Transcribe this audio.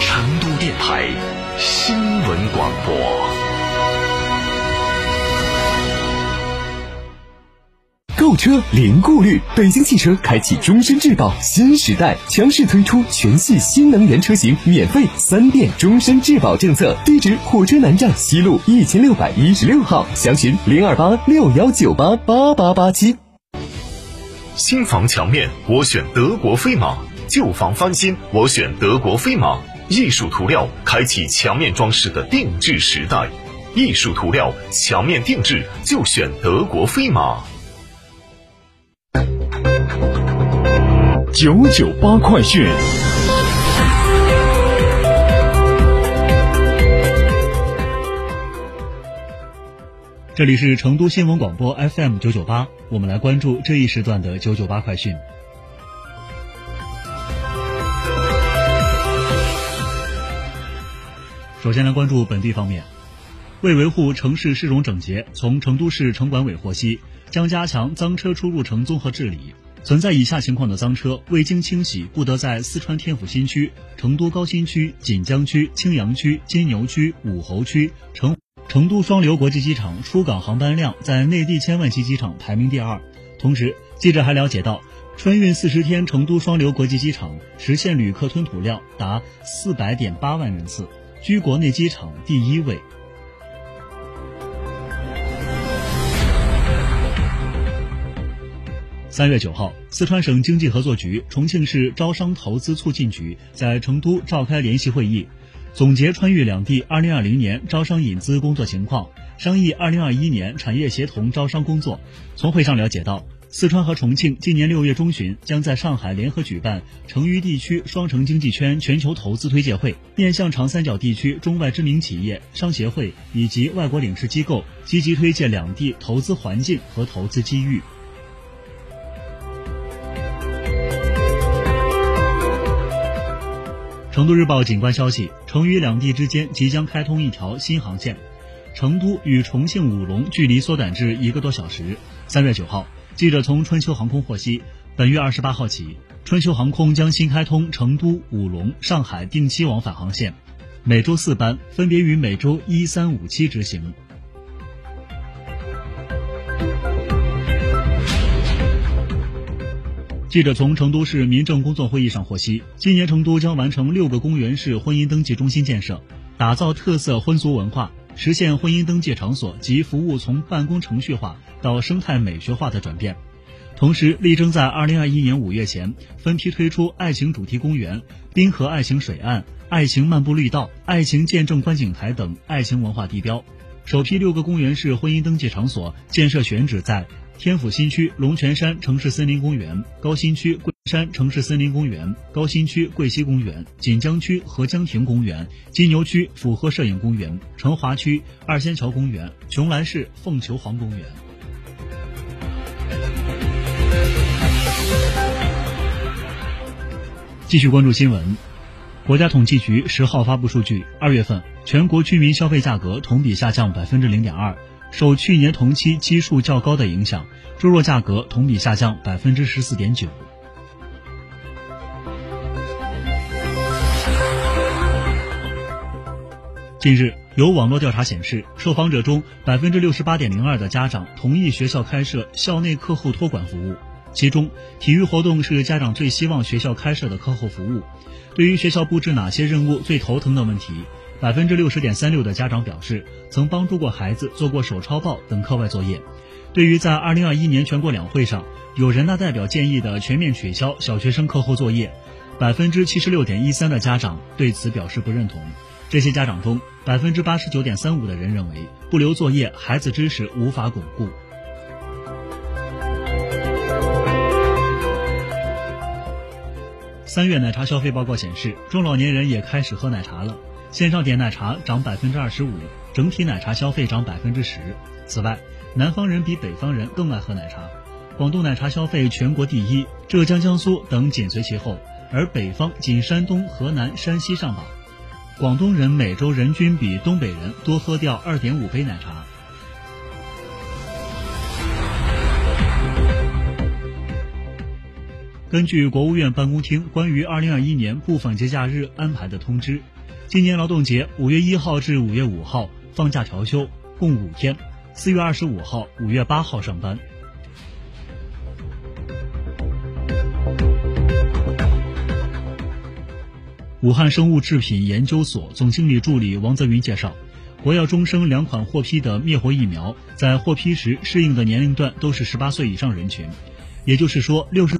成都电台新闻广播。购车零顾虑，北京汽车开启终身质保新时代，强势推出全系新能源车型免费三电终身质保政策。地址：火车南站西路一千六百一十六号，详询零二八六幺九八八八八七。新房墙面，我选德国飞马；旧房翻新，我选德国飞马。艺术涂料开启墙面装饰的定制时代，艺术涂料墙面定制就选德国飞马。九九八快讯。这里是成都新闻广播 FM 九九八，我们来关注这一时段的九九八快讯。首先来关注本地方面，为维护城市市容整洁，从成都市城管委获悉，将加强脏车出入城综合治理。存在以下情况的脏车，未经清洗，不得在四川天府新区、成都高新区、锦江区、青羊区、金牛区、武侯区、成。成都双流国际机场出港航班量在内地千万级机场排名第二。同时，记者还了解到，春运四十天，成都双流国际机场实现旅客吞吐量达四百点八万人次，居国内机场第一位。三月九号，四川省经济合作局、重庆市招商投资促进局在成都召开联席会议。总结川渝两地2020年招商引资工作情况，商议2021年产业协同招商工作。从会上了解到，四川和重庆今年六月中旬将在上海联合举办成渝地区双城经济圈全球投资推介会，面向长三角地区中外知名企业、商协会以及外国领事机构，积极推介两地投资环境和投资机遇。成都日报警观消息：成渝两地之间即将开通一条新航线，成都与重庆武隆距离缩短至一个多小时。三月九号，记者从春秋航空获悉，本月二十八号起，春秋航空将新开通成都、武隆、上海定期往返航线，每周四班，分别于每周一、三、五、七执行。记者从成都市民政工作会议上获悉，今年成都将完成六个公园式婚姻登记中心建设，打造特色婚俗文化，实现婚姻登记场所及服务从办公程序化到生态美学化的转变。同时，力争在二零二一年五月前分批推出爱情主题公园、滨河爱情水岸、爱情漫步绿道、爱情见证观景台等爱情文化地标。首批六个公园式婚姻登记场所建设选址在。天府新区龙泉山城市森林公园、高新区山城市森林公园、高新区桂溪公园、锦江区合江亭公园、金牛区府河摄影公园、成华区二仙桥公园、邛崃市凤求凰公园。继续关注新闻，国家统计局十号发布数据，二月份全国居民消费价格同比下降百分之零点二。受去年同期基数较高的影响，猪肉价格同比下降百分之十四点九。近日，有网络调查显示，受访者中百分之六十八点零二的家长同意学校开设校内课后托管服务，其中体育活动是家长最希望学校开设的课后服务。对于学校布置哪些任务最头疼的问题。百分之六十点三六的家长表示，曾帮助过孩子做过手抄报等课外作业。对于在二零二一年全国两会上有人大代表建议的全面取消小学生课后作业，百分之七十六点一三的家长对此表示不认同。这些家长中，百分之八十九点三五的人认为不留作业，孩子知识无法巩固。三月奶茶消费报告显示，中老年人也开始喝奶茶了。线上点奶茶涨百分之二十五，整体奶茶消费涨百分之十。此外，南方人比北方人更爱喝奶茶，广东奶茶消费全国第一，浙江、江苏等紧随其后，而北方仅山东、河南、山西上榜。广东人每周人均比东北人多喝掉二点五杯奶茶。根据国务院办公厅关于二零二一年部分节假日安排的通知，今年劳动节五月一号至五月五号放假调休，共五天；四月二十五号、五月八号上班。武汉生物制品研究所总经理助理王泽云介绍，国药中生两款获批的灭活疫苗，在获批时适应的年龄段都是十八岁以上人群，也就是说六十。